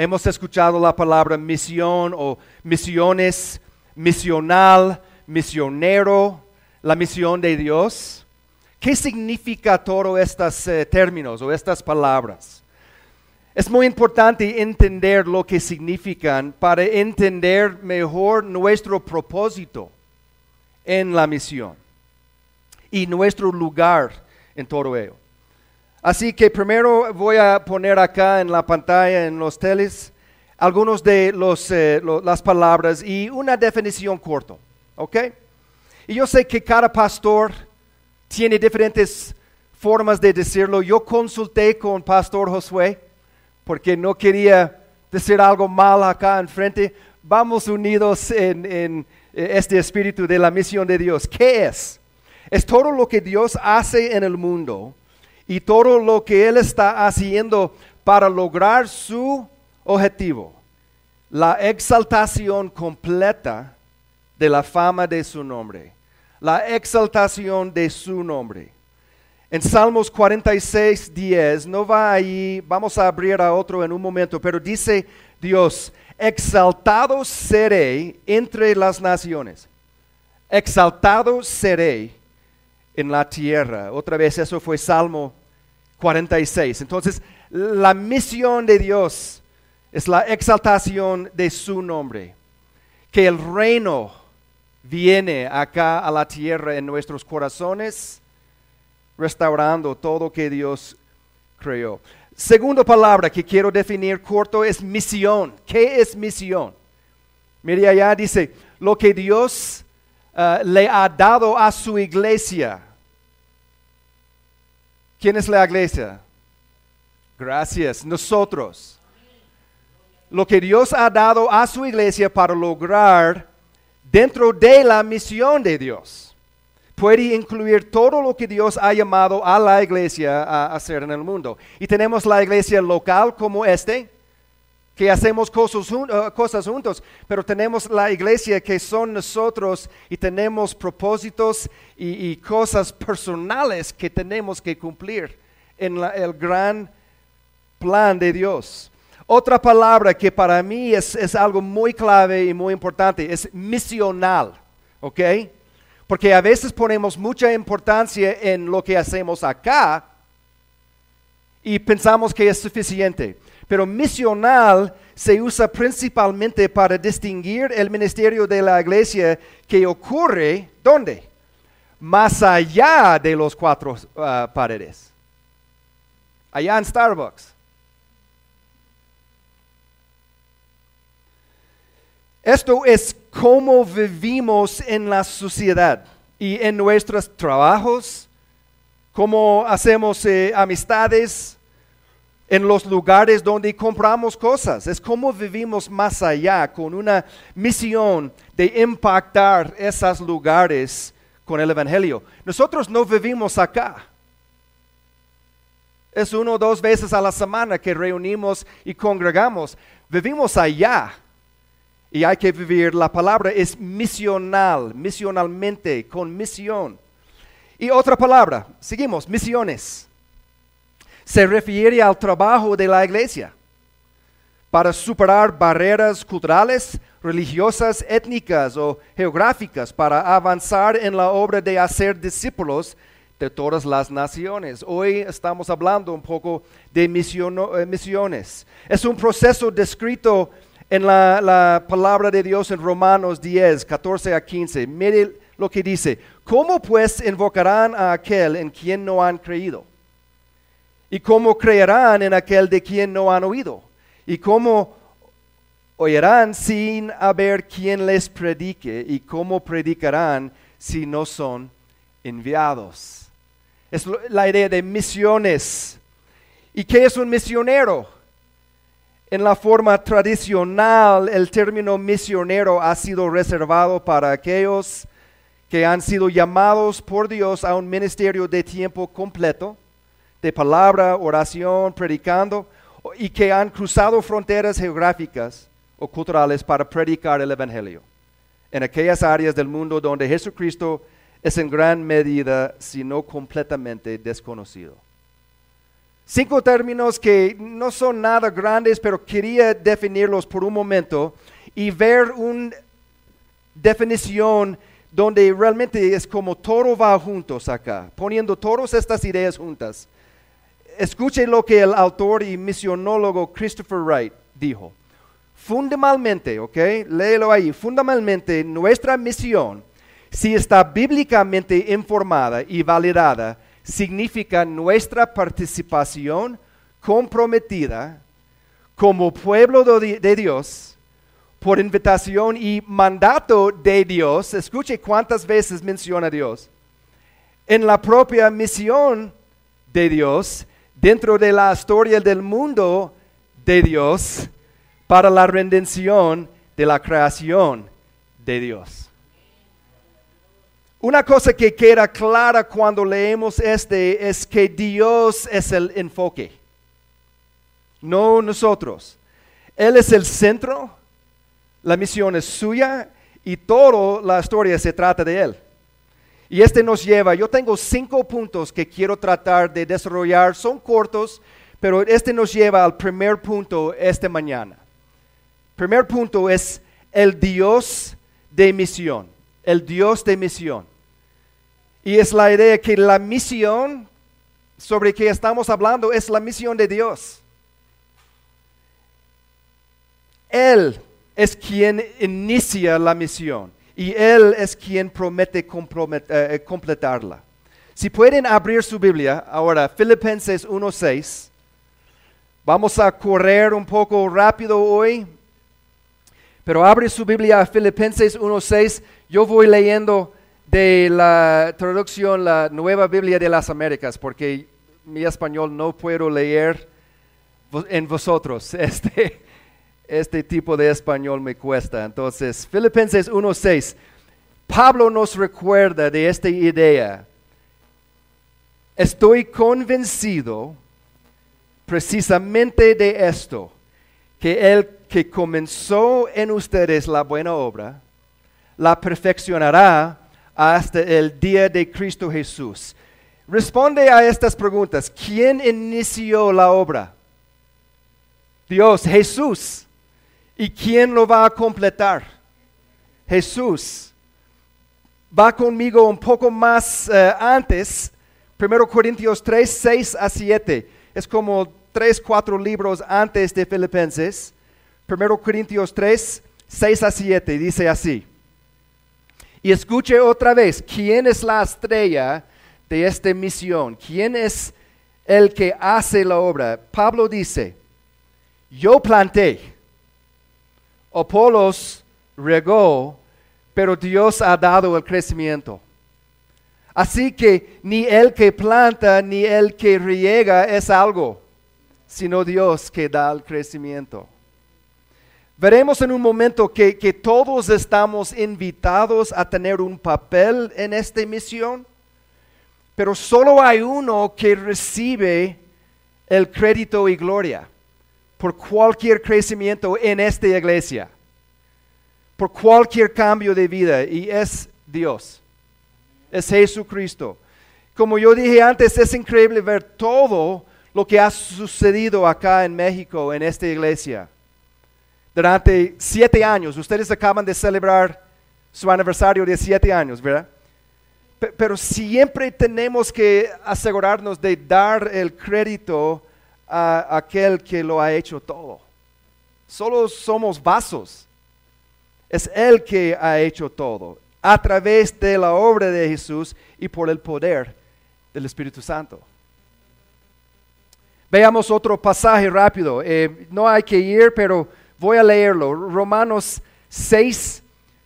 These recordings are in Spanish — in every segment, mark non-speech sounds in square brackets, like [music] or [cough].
Hemos escuchado la palabra misión o misiones, misional, misionero, la misión de Dios. ¿Qué significa todos estos eh, términos o estas palabras? Es muy importante entender lo que significan para entender mejor nuestro propósito en la misión y nuestro lugar en todo ello. Así que primero voy a poner acá en la pantalla, en los teles, algunos de los, eh, las palabras y una definición corta, ¿ok? Y yo sé que cada pastor tiene diferentes formas de decirlo. Yo consulté con Pastor Josué porque no quería decir algo mal acá enfrente. Vamos unidos en, en este espíritu de la misión de Dios. ¿Qué es? Es todo lo que Dios hace en el mundo y todo lo que Él está haciendo para lograr su objetivo. La exaltación completa de la fama de su nombre. La exaltación de su nombre. En Salmos 46, 10, no va ahí, vamos a abrir a otro en un momento, pero dice Dios, exaltado seré entre las naciones, exaltado seré en la tierra. Otra vez eso fue Salmo 46. Entonces, la misión de Dios es la exaltación de su nombre, que el reino viene acá a la tierra en nuestros corazones restaurando todo que Dios creó. Segunda palabra que quiero definir corto es misión. ¿Qué es misión? Mire allá dice, lo que Dios uh, le ha dado a su iglesia. ¿Quién es la iglesia? Gracias, nosotros. Lo que Dios ha dado a su iglesia para lograr dentro de la misión de Dios puede incluir todo lo que Dios ha llamado a la iglesia a hacer en el mundo. Y tenemos la iglesia local como este, que hacemos cosas, uh, cosas, juntos, pero tenemos la iglesia que son nosotros y tenemos propósitos y, cosas personales que tenemos que cumplir en el gran plan de Dios. Otra palabra que para mí es, es algo muy clave y muy importante es misional, ¿ok? Porque a veces ponemos mucha importancia en lo que hacemos acá y pensamos que es suficiente. Pero misional se usa principalmente para distinguir el ministerio de la iglesia que ocurre, ¿dónde? Más allá de los cuatro uh, paredes. Allá en Starbucks. Esto es cómo vivimos en la sociedad y en nuestros trabajos, cómo hacemos eh, amistades en los lugares donde compramos cosas. Es cómo vivimos más allá con una misión de impactar esos lugares con el Evangelio. Nosotros no vivimos acá. Es uno o dos veces a la semana que reunimos y congregamos. Vivimos allá y hay que vivir, la palabra es misional, misionalmente, con misión. Y otra palabra, seguimos, misiones. Se refiere al trabajo de la iglesia para superar barreras culturales, religiosas, étnicas o geográficas, para avanzar en la obra de hacer discípulos de todas las naciones. Hoy estamos hablando un poco de eh, misiones. Es un proceso descrito en la, palabra de Dios en Romanos 10, 14 a 15. Mire lo que dice. ¿Cómo pues invocarán a aquel en quien no han creído? ¿Y cómo creerán en aquel de quien no han oído? ¿Y cómo oirán sin haber quien les predique? ¿Y cómo predicarán si no son enviados? Es la idea de misiones. ¿Y qué es un misionero? En la forma tradicional, el término misionero ha sido reservado para aquellos que han sido llamados por Dios a un ministerio de tiempo completo, de palabra, oración, predicando, y que han cruzado fronteras geográficas o culturales para predicar el Evangelio en aquellas áreas del mundo donde Jesucristo es en gran medida, si no completamente, desconocido. Cinco términos que no son nada grandes, pero quería definirlos por un momento y ver una definición donde realmente es como todo va juntos acá, poniendo todas estas ideas juntas. Escuche lo que el autor y misionólogo Christopher Wright dijo. Fundamentalmente, ok, léelo ahí, fundamentalmente nuestra misión, si está bíblicamente informada y validada, significa nuestra participación comprometida como pueblo de Dios por invitación y mandato de Dios. Escuche cuántas veces menciona Dios. En la propia misión de Dios, dentro de la historia del mundo de Dios, para la redención de la creación de Dios. Una cosa que queda clara cuando leemos este es que Dios es el enfoque, no nosotros. Él es el centro, la misión es suya y toda la historia se trata de Él. Y este nos lleva, yo tengo cinco puntos que quiero tratar de desarrollar, son cortos, pero este nos lleva al primer punto esta mañana. Primer punto es el Dios de misión, el Dios de misión. Y es la idea que la misión sobre que estamos hablando es la misión de Dios. Él es quien inicia la misión y Él es quien promete eh, completarla. Si pueden abrir su Biblia ahora, Filipenses 1.6. Vamos a correr un poco rápido hoy, pero abre su Biblia a Filipenses 1.6. Yo voy leyendo de la traducción, la Nueva Biblia de las Américas, porque mi español no puedo leer en vosotros. [laughs] Este, este tipo de español me cuesta. Entonces, Filipenses 1.6. Pablo nos recuerda de esta idea. Estoy convencido precisamente de esto, que el que comenzó en ustedes la buena obra, la perfeccionará hasta el día de Cristo Jesús. Responde a estas preguntas. ¿Quién inició la obra? Dios, Jesús. ¿Y quién lo va a completar? Jesús. Va conmigo un poco más eh, antes, 1 Corintios 3, 6 a 7. Es como tres, cuatro libros antes de Filipenses. 1 Corintios 3, 6 a 7, dice así. Y escuche otra vez, ¿quién es la estrella de esta misión? ¿Quién es el que hace la obra? Pablo dice, yo planté, Apolos regó, pero Dios ha dado el crecimiento. Así que ni el que planta ni el que riega es algo sino Dios que da el crecimiento. Veremos en un momento que, todos estamos invitados a tener un papel en esta misión, pero solo hay uno que recibe el crédito y gloria por cualquier crecimiento en esta iglesia, por cualquier cambio de vida, y es Dios, es Jesucristo. Como yo dije antes, es increíble ver todo lo que ha sucedido acá en México, en esta iglesia. Durante siete años, ustedes acaban de celebrar su aniversario de siete años, ¿verdad? Pero siempre tenemos que asegurarnos de dar el crédito a aquel que lo ha hecho todo. Solo somos vasos. Es Él que ha hecho todo, a través de la obra de Jesús y por el poder del Espíritu Santo. Veamos otro pasaje rápido. Eh, no hay que ir, pero voy a leerlo. Romanos 6,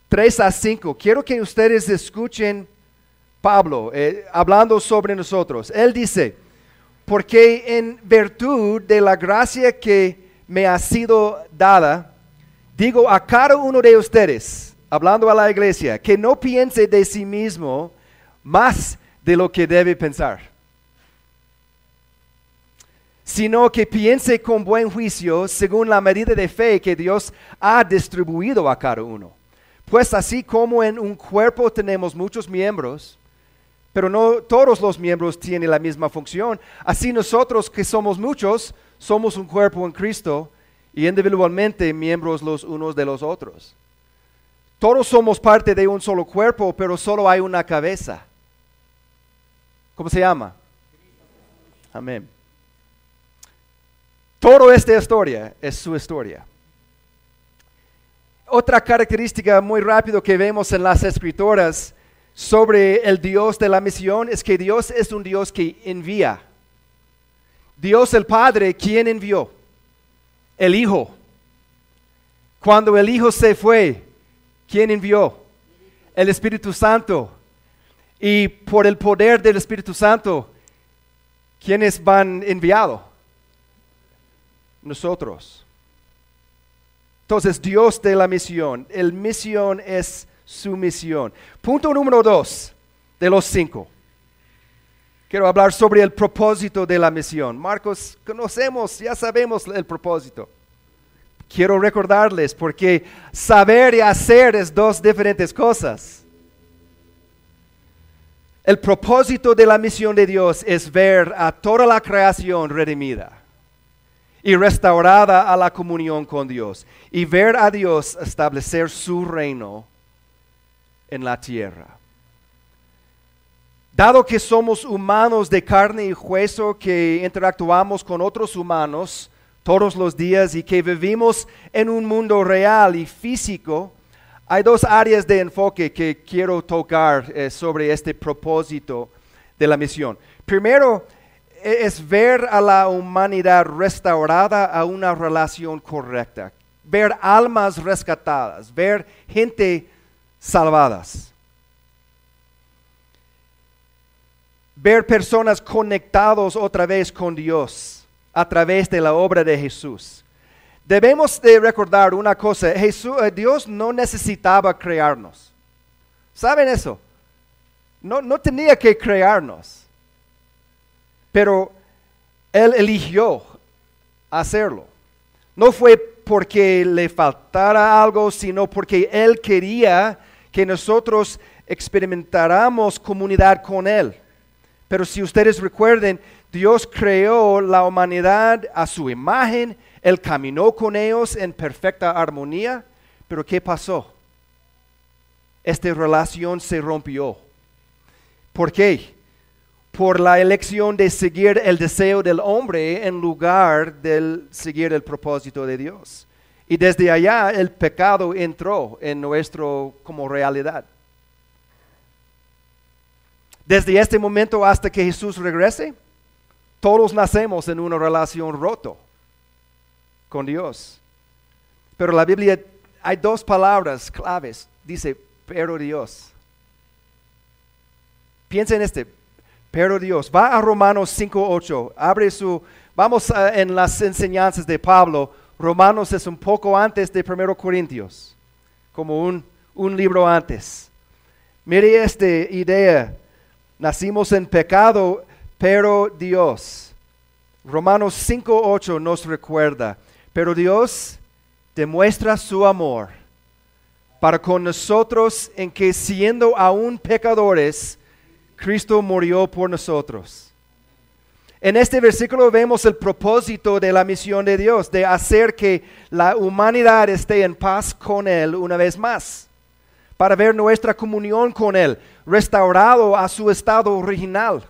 3 a 5. Quiero que ustedes escuchen Pablo eh, hablando sobre nosotros. Él dice, porque en virtud de la gracia que me ha sido dada, digo a cada uno de ustedes, hablando a la iglesia, que no piense de sí mismo más de lo que debe pensar sino que piense con buen juicio según la medida de fe que Dios ha distribuido a cada uno. Pues así como en un cuerpo tenemos muchos miembros, pero no todos los miembros tienen la misma función. Así nosotros que somos muchos, somos un cuerpo en Cristo y individualmente miembros los unos de los otros. Todos somos parte de un solo cuerpo, pero solo hay una cabeza. ¿Cómo se llama? Amén. Toda esta historia es su historia. Otra característica muy rápido que vemos en las escrituras sobre el Dios de la misión es que Dios es un Dios que envía. Dios el Padre, ¿quién envió? El Hijo. Cuando el Hijo se fue, ¿quién envió? El Espíritu Santo. Y por el poder del Espíritu Santo, ¿quiénes van enviados? Nosotros. Entonces, Dios de la misión. El misión es su misión. Punto número dos de los cinco. Quiero hablar sobre el propósito de la misión. Marcos, conocemos, ya sabemos el propósito. Quiero recordarles porque saber y hacer es dos diferentes cosas. El propósito de la misión de Dios es ver a toda la creación redimida y restaurada a la comunión con Dios y ver a Dios establecer su reino en la tierra. Dado que somos humanos de carne y hueso que interactuamos con otros humanos todos los días y que vivimos en un mundo real y físico, hay dos áreas de enfoque que quiero tocar eh, sobre este propósito de la misión. Primero e, es ver a la humanidad restaurada a una relación correcta, ver almas rescatadas, ver gente salvadas. Ver personas conectados otra vez con Dios a través de la obra de Jesús. Debemos de recordar una cosa, Jesús, eh, Dios no necesitaba crearnos. ¿Saben eso? No, no tenía que crearnos, pero Él eligió hacerlo. No fue porque le faltara algo, sino porque Él quería que nosotros experimentáramos comunidad con Él. Pero si ustedes recuerden, Dios creó la humanidad a su imagen, Él caminó con ellos en perfecta armonía, pero ¿qué pasó? Esta relación se rompió. ¿Por qué? Por la elección de seguir el deseo del hombre en lugar de seguir el propósito de Dios. Y desde allá el pecado entró en nuestro como realidad. Desde este momento hasta que Jesús regrese, todos nacemos en una relación roto con Dios. Pero la Biblia hay dos palabras claves. Dice, pero Dios. Piensa en este, pero Dios. Va a Romanos 5.8. Abre su, vamos en las enseñanzas de Pablo Romanos es un poco antes de 1 Corintios, como un, un libro antes. Mire esta idea. Nacimos en pecado, pero Dios. Romanos 5.8 nos recuerda, pero Dios demuestra su amor para con nosotros en que siendo aún pecadores, Cristo murió por nosotros. En este versículo vemos el propósito de la misión de Dios, de hacer que la humanidad esté en paz con Él una vez más, para ver nuestra comunión con Él, restaurado a su estado original.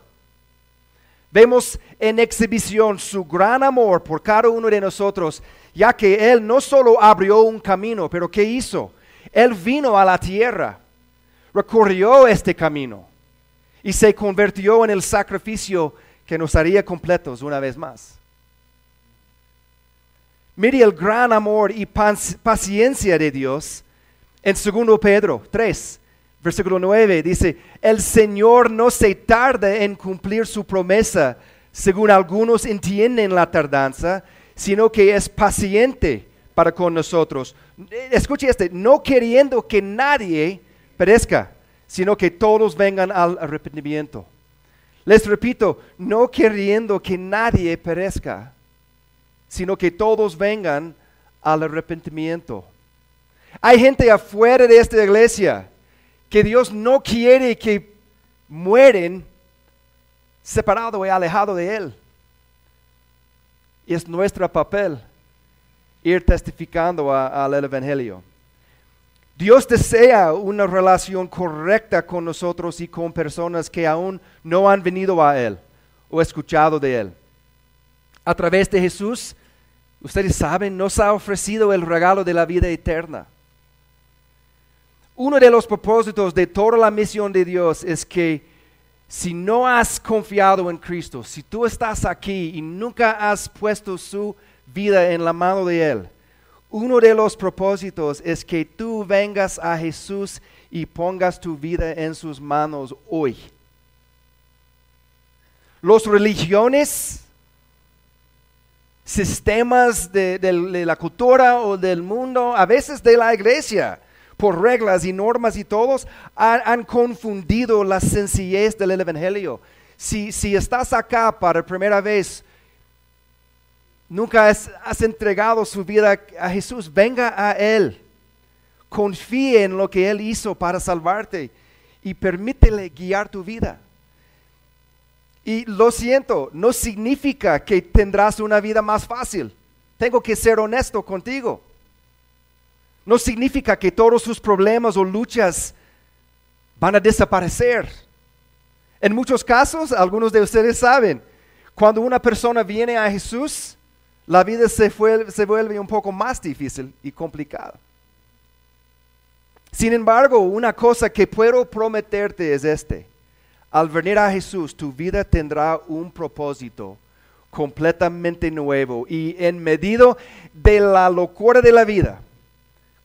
Vemos en exhibición su gran amor por cada uno de nosotros, ya que Él no solo abrió un camino, pero ¿qué hizo? Él vino a la tierra, recorrió este camino y se convirtió en el sacrificio que nos haría completos una vez más. Mire el gran amor y paciencia de Dios en 2 Pedro 3, versículo 9. Dice, el Señor no se tarda en cumplir su promesa, según algunos entienden la tardanza, sino que es paciente para con nosotros. Escuche este, no queriendo que nadie perezca, sino que todos vengan al arrepentimiento. Les repito, no queriendo que nadie perezca, sino que todos vengan al arrepentimiento. Hay gente afuera de esta iglesia que Dios no quiere que mueren separado y alejado de Él. Y es nuestro papel ir testificando al Evangelio. Dios desea una relación correcta con nosotros y con personas que aún no han venido a Él o escuchado de Él. A través de Jesús, ustedes saben, nos ha ofrecido el regalo de la vida eterna. Uno de los propósitos de toda la misión de Dios es que si no has confiado en Cristo, si tú estás aquí y nunca has puesto su vida en la mano de Él, uno de los propósitos es que tú vengas a Jesús y pongas tu vida en sus manos hoy. Los religiones, sistemas de, la cultura o del mundo, a veces de la iglesia, por reglas y normas y todos, han, confundido la sencillez del Evangelio. Si, si estás acá para primera vez, nunca has, entregado su vida a Jesús, venga a Él. Confíe en lo que Él hizo para salvarte y permítele guiar tu vida. Y lo siento, no significa que tendrás una vida más fácil. Tengo que ser honesto contigo. No significa que todos sus problemas o luchas van a desaparecer. En muchos casos, algunos de ustedes saben, cuando una persona viene a Jesús, la vida se, vuelve un poco más difícil y complicada. Sin embargo, una cosa que puedo prometerte es este. Al venir a Jesús, tu vida tendrá un propósito completamente nuevo y en medio de la locura de la vida,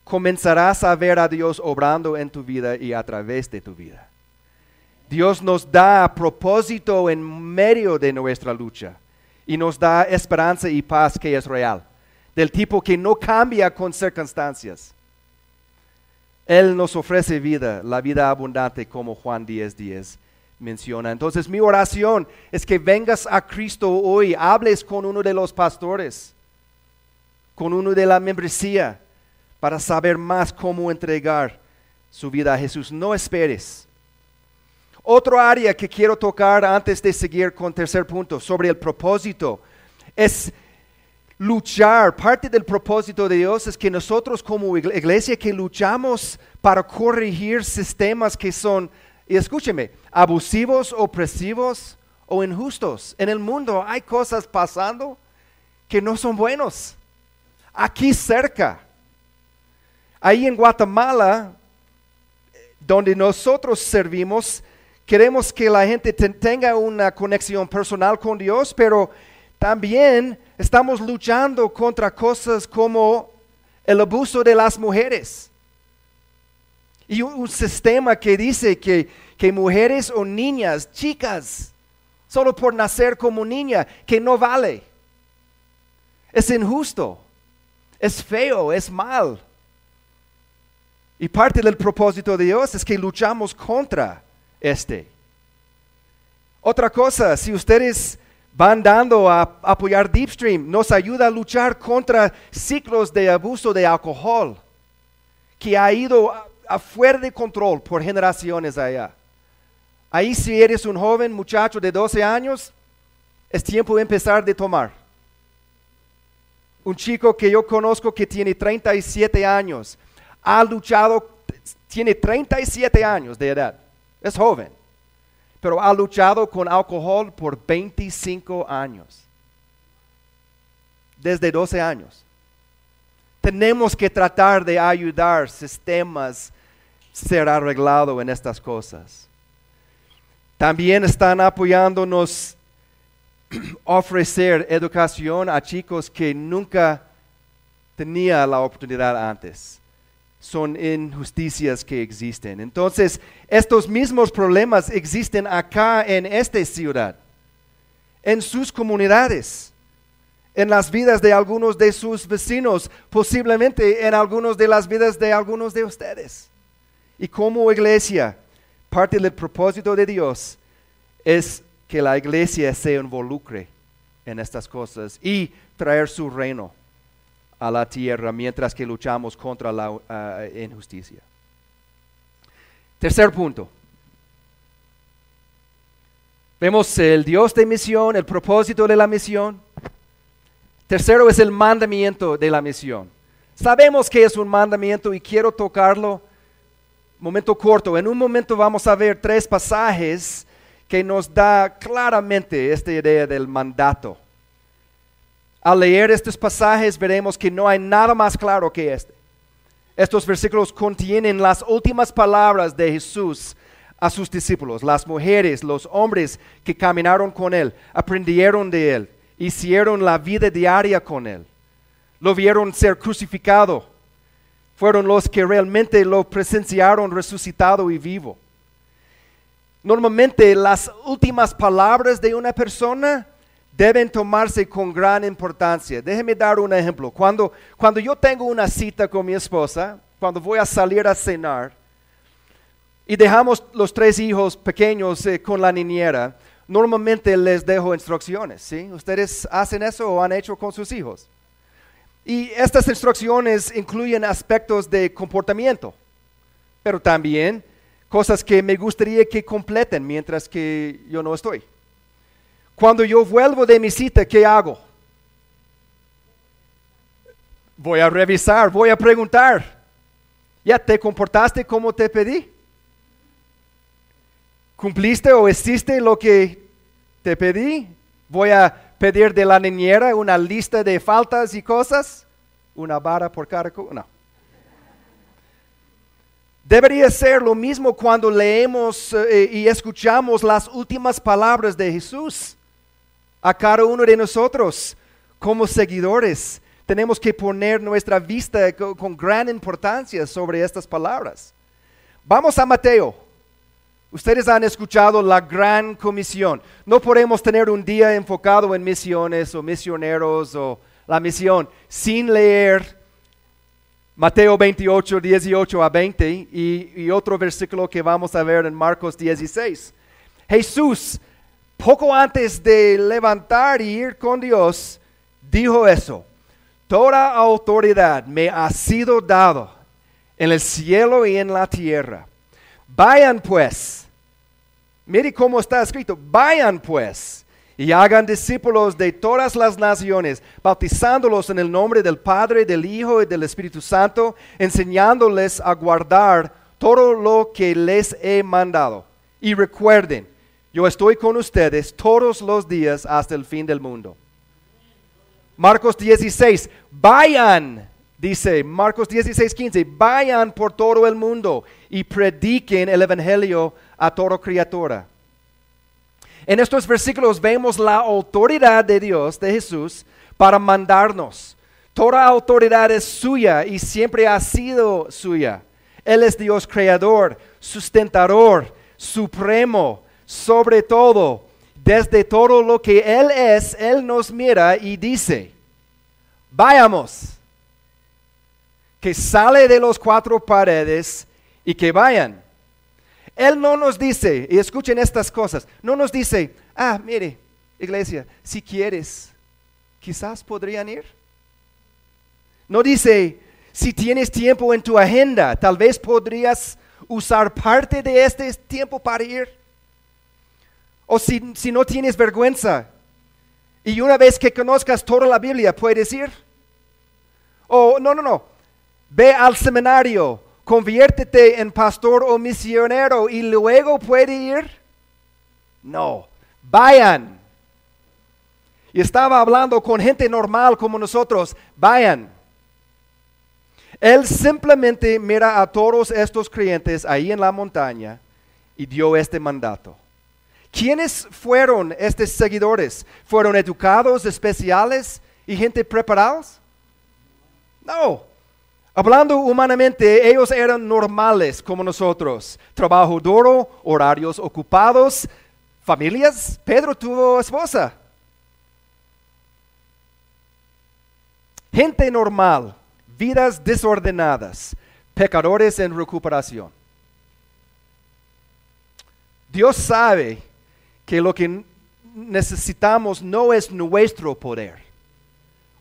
comenzarás a ver a Dios obrando en tu vida y a través de tu vida. Dios nos da propósito en medio de nuestra lucha y nos da esperanza y paz que es real, del tipo que no cambia con circunstancias. Él nos ofrece vida, la vida abundante como Juan 10:10 10 menciona. Entonces mi oración es que vengas a Cristo hoy, hables con uno de los pastores, con uno de la membresía, para saber más cómo entregar su vida a Jesús. No esperes. Otro área que quiero tocar antes de seguir con tercer punto sobre el propósito es luchar. Parte del propósito de Dios es que nosotros como iglesia que luchamos para corregir sistemas que son, y escúcheme, abusivos, opresivos o injustos. En el mundo hay cosas pasando que no son buenos. Aquí cerca. Ahí en Guatemala, donde nosotros servimos, queremos que la gente tenga una conexión personal con Dios, pero también estamos luchando contra cosas como el abuso de las mujeres. Y un, sistema que dice que, que mujeres o niñas, chicas, solo por nacer como niña, que no vale. Es injusto, es feo, es mal. Y parte del propósito de Dios es que luchamos contra este. Otra cosa, si ustedes van dando a apoyar Deepstream, nos ayuda a luchar contra ciclos de abuso de alcohol que ha ido a, de control por generaciones allá. Ahí si eres un joven muchacho de 12 años, es tiempo de empezar de tomar. Un chico que yo conozco que tiene 37 años, ha luchado, tiene 37 años de edad es joven, pero ha luchado con alcohol por 25 años, desde 12 años. Tenemos que tratar de ayudar sistemas ser arreglado en estas cosas. También están apoyándonos [clears throat] ofrecer educación a chicos que nunca tenían la oportunidad antes son injusticias que existen. Entonces, estos mismos problemas existen acá en esta ciudad, en sus comunidades, en las vidas de algunos de sus vecinos, posiblemente en algunas de las vidas de algunos de ustedes. Y como iglesia, parte del propósito de Dios es que la iglesia se involucre en estas cosas y traer su reino a la tierra mientras que luchamos contra la uh, injusticia. Tercer punto. Vemos el Dios de misión, el propósito de la misión. Tercero es el mandamiento de la misión. Sabemos que es un mandamiento y quiero tocarlo. Momento corto. En un momento vamos a ver tres pasajes que nos da claramente esta idea del mandato. Al leer estos pasajes veremos que no hay nada más claro que este. Estos versículos contienen las últimas palabras de Jesús a sus discípulos, las mujeres, los hombres que caminaron con Él, aprendieron de Él, hicieron la vida diaria con Él, lo vieron ser crucificado, fueron los que realmente lo presenciaron resucitado y vivo. Normalmente las últimas palabras de una persona deben tomarse con gran importancia. Déjeme dar un ejemplo. Cuando, cuando yo tengo una cita con mi esposa, cuando voy a salir a cenar, y dejamos los tres hijos pequeños eh, con la niñera, normalmente les dejo instrucciones, ¿sí? ¿Ustedes hacen eso o han hecho con sus hijos? Y estas instrucciones incluyen aspectos de comportamiento, pero también cosas que me gustaría que completen mientras que yo no estoy. Cuando yo vuelvo de mi cita, ¿qué hago? Voy a revisar, voy a preguntar. ¿Ya te comportaste como te pedí? ¿Cumpliste o hiciste lo que te pedí? Voy a pedir de la niñera una lista de faltas y cosas. Una vara por cada cosa. No. Debería ser lo mismo cuando leemos eh, y escuchamos las últimas palabras de Jesús a cada uno de nosotros como seguidores. Tenemos que poner nuestra vista con, gran importancia sobre estas palabras. Vamos a Mateo. Ustedes han escuchado la gran comisión. No podemos tener un día enfocado en misiones o misioneros o la misión sin leer Mateo 28, 18 a 20 y, y otro versículo que vamos a ver en Marcos 16. Jesús poco antes de levantar y ir con Dios, dijo eso, toda autoridad me ha sido dado en el cielo y en la tierra. Vayan pues, mire cómo está escrito, vayan pues y hagan discípulos de todas las naciones, bautizándolos en el nombre del Padre, del Hijo y del Espíritu Santo, enseñándoles a guardar todo lo que les he mandado. Y recuerden, yo estoy con ustedes todos los días hasta el fin del mundo. Marcos 16, vayan, dice Marcos 16, 15, vayan por todo el mundo y prediquen el Evangelio a toda criatura. En estos versículos vemos la autoridad de Dios, de Jesús, para mandarnos. Toda autoridad es suya y siempre ha sido suya. Él es Dios creador, sustentador, supremo, sobre todo, desde todo lo que Él es, Él nos mira y dice, vayamos, que sale de los cuatro paredes y que vayan. Él no nos dice, y escuchen estas cosas, no nos dice, ah, mire, iglesia, si quieres, quizás podrían ir. No dice, si tienes tiempo en tu agenda, tal vez podrías usar parte de este tiempo para ir. O si, no tienes vergüenza y una vez que conozcas toda la Biblia puedes ir. O no, no, no. Ve al seminario, conviértete en pastor o misionero y luego puede ir. No, vayan. Y estaba hablando con gente normal como nosotros, vayan. Él simplemente mira a todos estos creyentes ahí en la montaña y dio este mandato. ¿Quiénes fueron estos seguidores? ¿Fueron educados, especiales y gente preparados? No. Hablando humanamente, ellos eran normales como nosotros. Trabajo duro, horarios ocupados, familias. Pedro tuvo esposa. Gente normal, vidas desordenadas, pecadores en recuperación. Dios sabe que lo que necesitamos no es nuestro poder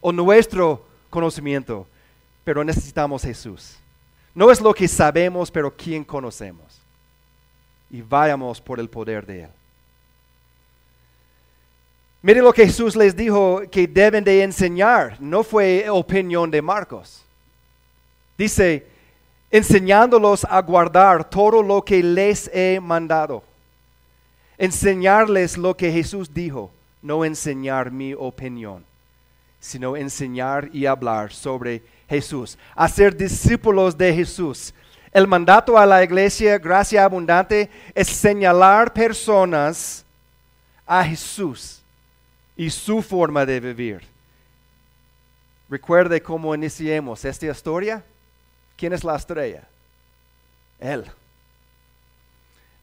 o nuestro conocimiento, pero necesitamos Jesús. No es lo que sabemos, pero quién conocemos. Y vayamos por el poder de Él. Miren lo que Jesús les dijo que deben de enseñar. No fue opinión de Marcos. Dice, enseñándolos a guardar todo lo que les he mandado. Enseñarles lo que Jesús dijo, no enseñar mi opinión, sino enseñar y hablar sobre Jesús. Hacer discípulos de Jesús. El mandato a la iglesia, gracia abundante, es señalar personas a Jesús y su forma de vivir. Recuerde cómo iniciemos esta historia. ¿Quién es la estrella? Él.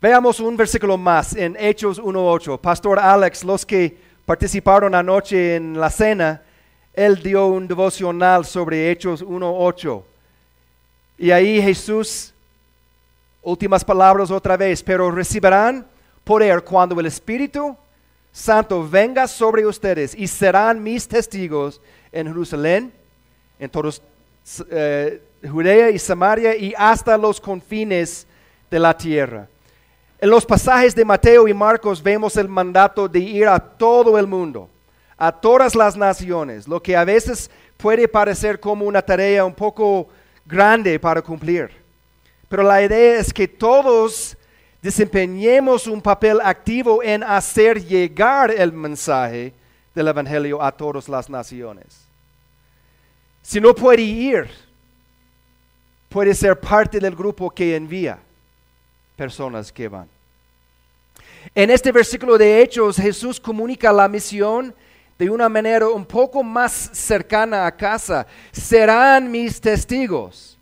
Veamos un versículo más en Hechos 1.8. Pastor Alex, los que participaron anoche en la cena, él dio un devocional sobre Hechos 1.8. Y ahí Jesús, últimas palabras otra vez, pero recibirán poder cuando el Espíritu Santo venga sobre ustedes y serán mis testigos en Jerusalén, en todos eh, Judea y Samaria y hasta los confines de la tierra. En los pasajes de Mateo y Marcos vemos el mandato de ir a todo el mundo, a todas las naciones, lo que a veces puede parecer como una tarea un poco grande para cumplir. Pero la idea es que todos desempeñemos un papel activo en hacer llegar el mensaje del Evangelio a todas las naciones. Si no puede ir, puede ser parte del grupo que envía personas que van. En este versículo de Hechos, Jesús comunica la misión de una manera un poco más cercana a casa. Serán mis testigos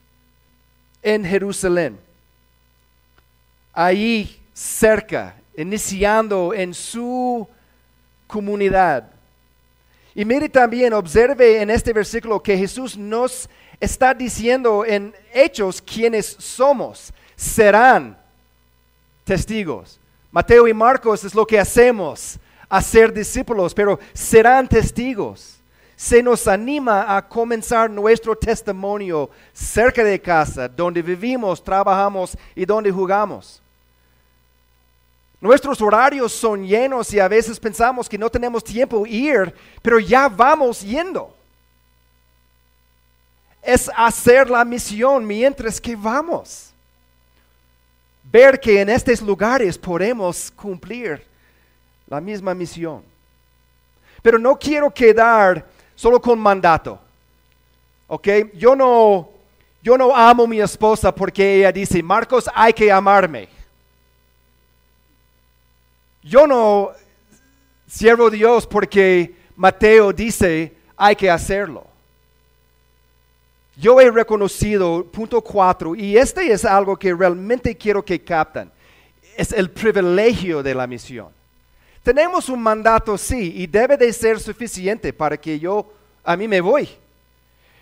en Jerusalén. Ahí cerca, iniciando en su comunidad. Y mire también, observe en este versículo que Jesús nos está diciendo en hechos quienes somos. Serán testigos. Mateo y Marcos es lo que hacemos, hacer discípulos, pero serán testigos. Se nos anima a comenzar nuestro testimonio cerca de casa, donde vivimos, trabajamos y donde jugamos. Nuestros horarios son llenos y a veces pensamos que no tenemos tiempo ir, pero ya vamos yendo. Es hacer la misión mientras que vamos. Ver que en estos lugares podemos cumplir la misma misión. Pero no quiero quedar solo con mandato. ¿Ok? Yo no, yo no amo a mi esposa porque ella dice, Marcos, hay que amarme. Yo no siervo Dios porque Mateo dice hay que hacerlo. Yo he reconocido, punto cuatro, y este es algo que realmente quiero que capten, es el privilegio de la misión. Tenemos un mandato, sí, y debe de ser suficiente para que yo, a mí me voy.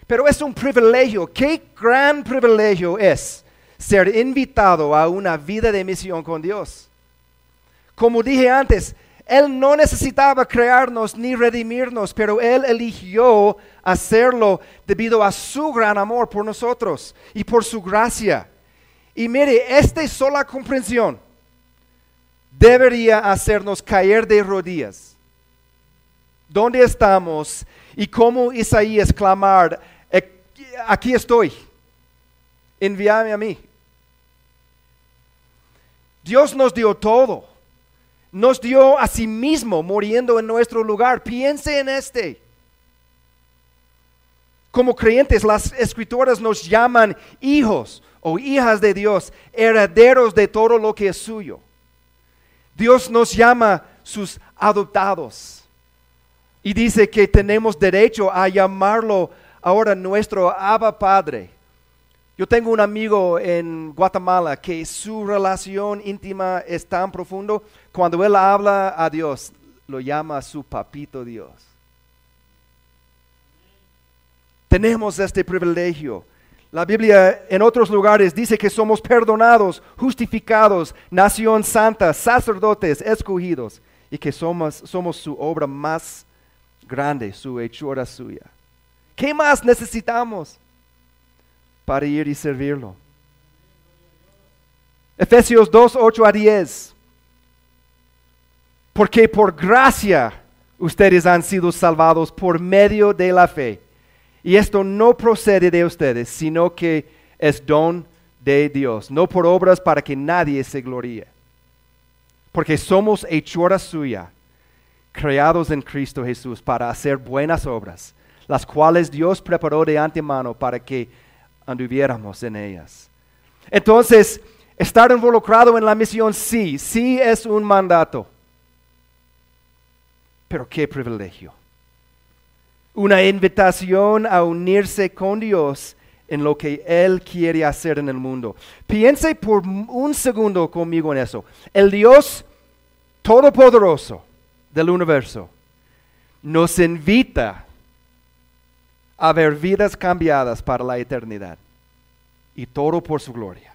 Pero es un privilegio, qué gran privilegio es ser invitado a una vida de misión con Dios. Como dije antes, Él no necesitaba crearnos ni redimirnos, pero Él eligió hacerlo debido a su gran amor por nosotros y por su gracia. Y mire, esta sola comprensión debería hacernos caer de rodillas. ¿Dónde estamos? Y como Isaías clamar, aquí estoy, envíame a mí. Dios nos dio todo nos dio a sí mismo muriendo en nuestro lugar. Piense en este. Como creyentes, las escritoras nos llaman hijos o hijas de Dios, herederos de todo lo que es suyo. Dios nos llama sus adoptados y dice que tenemos derecho a llamarlo ahora nuestro Abba Padre. Yo tengo un amigo en Guatemala que su relación íntima es tan profundo, cuando él habla a Dios, lo llama su papito Dios. Tenemos este privilegio. La Biblia en otros lugares dice que somos perdonados, justificados, nación santa, sacerdotes, escogidos, y que somos, somos su obra más grande, su hechura suya. ¿Qué más necesitamos? Para ir y servirlo. Efesios 2, 8 a 10. Porque por gracia ustedes han sido salvados por medio de la fe. Y esto no procede de ustedes, sino que es don de Dios, no por obras para que nadie se gloríe. Porque somos hechura suya, creados en Cristo Jesús para hacer buenas obras, las cuales Dios preparó de antemano para que anduviéramos en ellas. Entonces, estar involucrado en la misión sí, sí es un mandato. Pero qué privilegio. Una invitación a unirse con Dios en lo que Él quiere hacer en el mundo. Piense por un segundo conmigo en eso. El Dios Todopoderoso del universo nos invita a ver vidas cambiadas para la eternidad. Y todo por su gloria.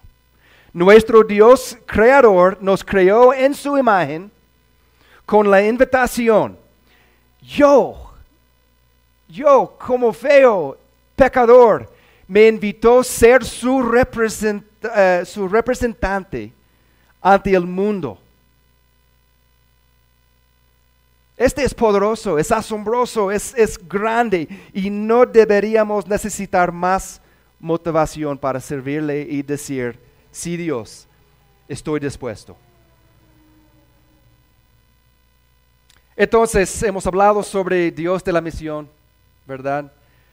Nuestro Dios creador nos creó en su imagen con la invitación. Yo, yo como feo pecador, me invitó a ser su, eh, su representante ante el mundo. Este es poderoso, es asombroso, es, es grande y no deberíamos necesitar más motivación para servirle y decir, sí Dios, estoy dispuesto. Entonces, hemos hablado sobre Dios de la misión, ¿verdad?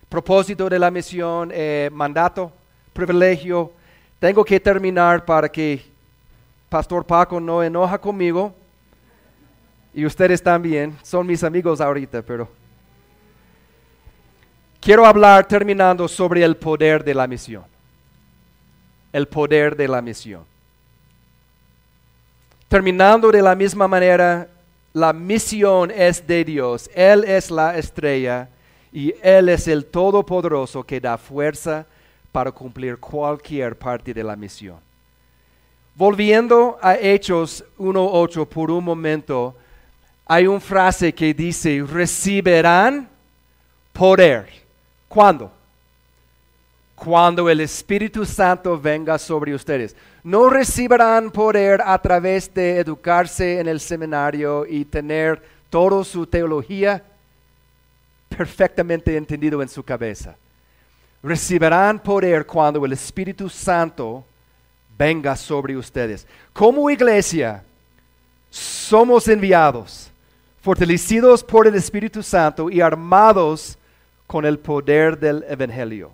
Propósito de la misión, eh, mandato, privilegio. Tengo que terminar para que Pastor Paco no enoja conmigo y ustedes también, son mis amigos ahorita, pero quiero hablar terminando sobre el poder de la misión. El poder de la misión. Terminando de la misma manera, la misión es de Dios. Él es la estrella y Él es el Todopoderoso que da fuerza para cumplir cualquier parte de la misión. Volviendo a Hechos 1.8 por un momento, hay una frase que dice, recibirán poder. ¿Cuándo? Cuando el Espíritu Santo venga sobre ustedes. No recibirán poder a través de educarse en el seminario y tener toda su teología perfectamente entendido en su cabeza. Recibirán poder cuando el Espíritu Santo venga sobre ustedes. Como iglesia, somos enviados fortalecidos por el Espíritu Santo y armados con el poder del Evangelio.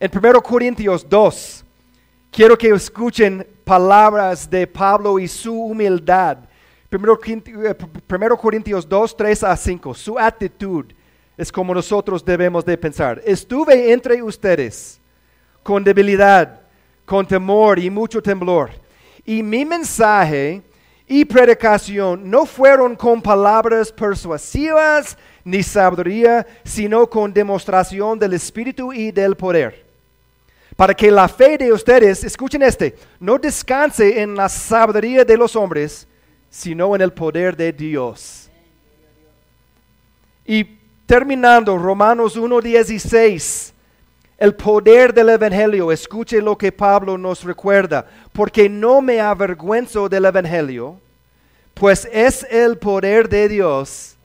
En 1 Corintios 2, quiero que escuchen palabras de Pablo y su humildad. 1 eh, Corintios 2, 3 a 5, su actitud es como nosotros debemos de pensar. Estuve entre ustedes con debilidad, con temor y mucho temblor. Y mi mensaje y predicación no fueron con palabras persuasivas ni sabiduría, sino con demostración del Espíritu y del poder. Para que la fe de ustedes, escuchen este, no descanse en la sabiduría de los hombres, sino en el poder de Dios. Y terminando, Romanos 1.16, el poder del Evangelio, escuche lo que Pablo nos recuerda, porque no me avergüenzo del Evangelio, pues es el poder de Dios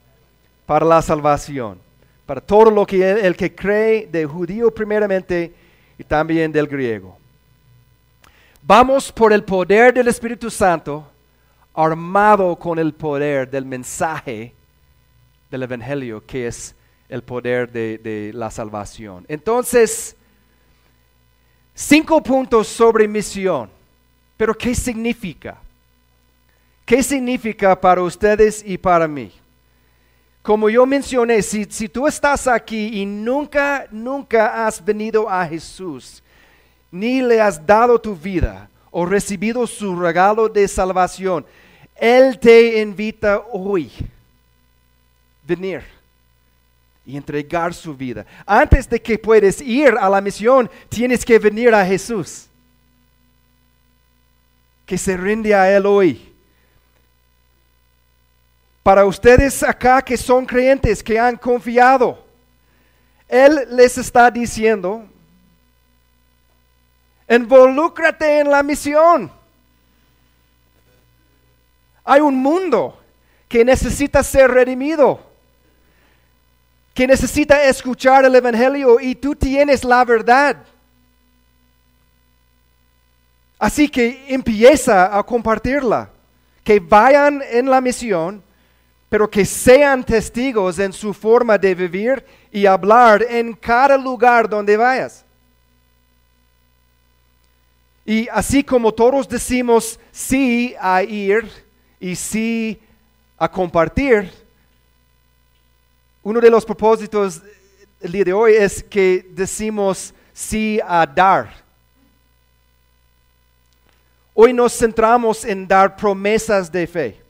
para la salvación, para todo lo que el, que cree, de judío primeramente y también del griego. Vamos por el poder del Espíritu Santo, armado con el poder del mensaje del Evangelio, que es el poder de, la salvación. Entonces, cinco puntos sobre misión. Pero ¿qué significa? ¿Qué significa para ustedes y para mí? Como yo mencioné, si, si, tú estás aquí y nunca, nunca has venido a Jesús, ni le has dado tu vida o recibido su regalo de salvación, Él te invita hoy venir y entregar su vida. Antes de que puedes ir a la misión, tienes que venir a Jesús. Que se rinde a Él hoy. Para ustedes acá que son creyentes, que han confiado, Él les está diciendo, involúcrate en la misión. Hay un mundo que necesita ser redimido. Que necesita escuchar el Evangelio y tú tienes la verdad. Así que empieza a compartirla, que vayan en la misión, pero que sean testigos en su forma de vivir y hablar en cada lugar donde vayas. Y así como todos decimos sí a ir y sí a compartir, uno de los propósitos el día de hoy es que decimos sí a dar. Hoy nos centramos en dar promesas de fe.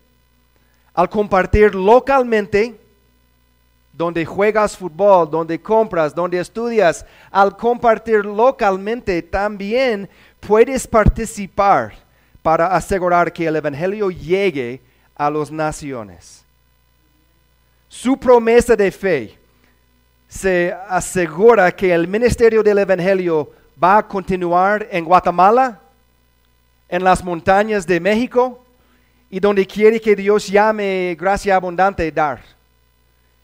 Al compartir localmente, donde juegas fútbol, donde compras, donde estudias, al compartir localmente también puedes participar para asegurar que el Evangelio llegue a las naciones. Su promesa de fe se asegura que el ministerio del Evangelio va a continuar en Guatemala, en las montañas de México y donde quiere que Dios llame gracia abundante dar.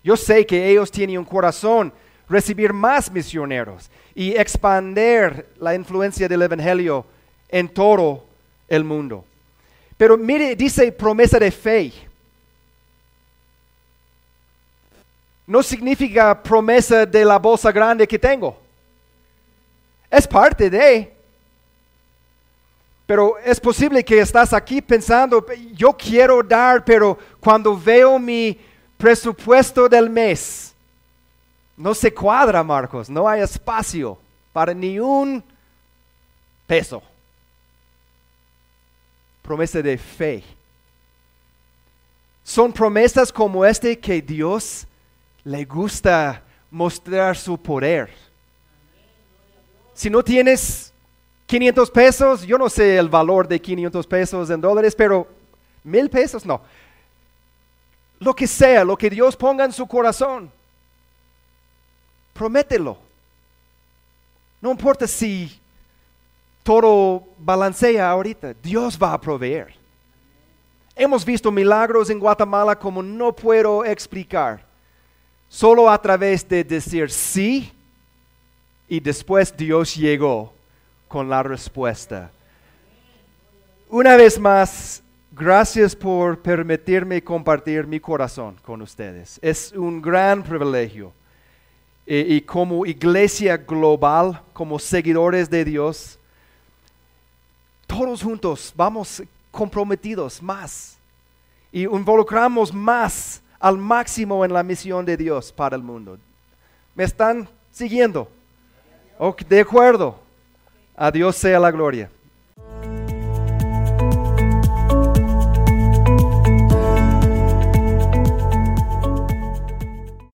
Yo sé que ellos tienen un corazón recibir más misioneros y expandir la influencia del Evangelio en todo el mundo. Pero mire, dice promesa de fe. No significa promesa de la bolsa grande que tengo. Es parte de, pero es posible que estás aquí pensando, yo quiero dar, pero cuando veo mi presupuesto del mes, no se cuadra, Marcos, no hay espacio para ni un peso. Promesa de fe. Son promesas como este que Dios le gusta mostrar su poder. Si no tienes 500 pesos, yo no sé el valor de 500 pesos en dólares, pero mil pesos no. Lo que sea, lo que Dios ponga en su corazón, promételo. No importa si todo balancea ahorita, Dios va a proveer. Hemos visto milagros en Guatemala como no puedo explicar, solo a través de decir sí y después Dios llegó con la respuesta. Una vez más, gracias por permitirme compartir mi corazón con ustedes. Es un gran privilegio. Y, como iglesia global, como seguidores de Dios, todos juntos vamos comprometidos más y involucramos más al máximo en la misión de Dios para el mundo. ¿Me están siguiendo? de acuerdo. A Dios sea la gloria.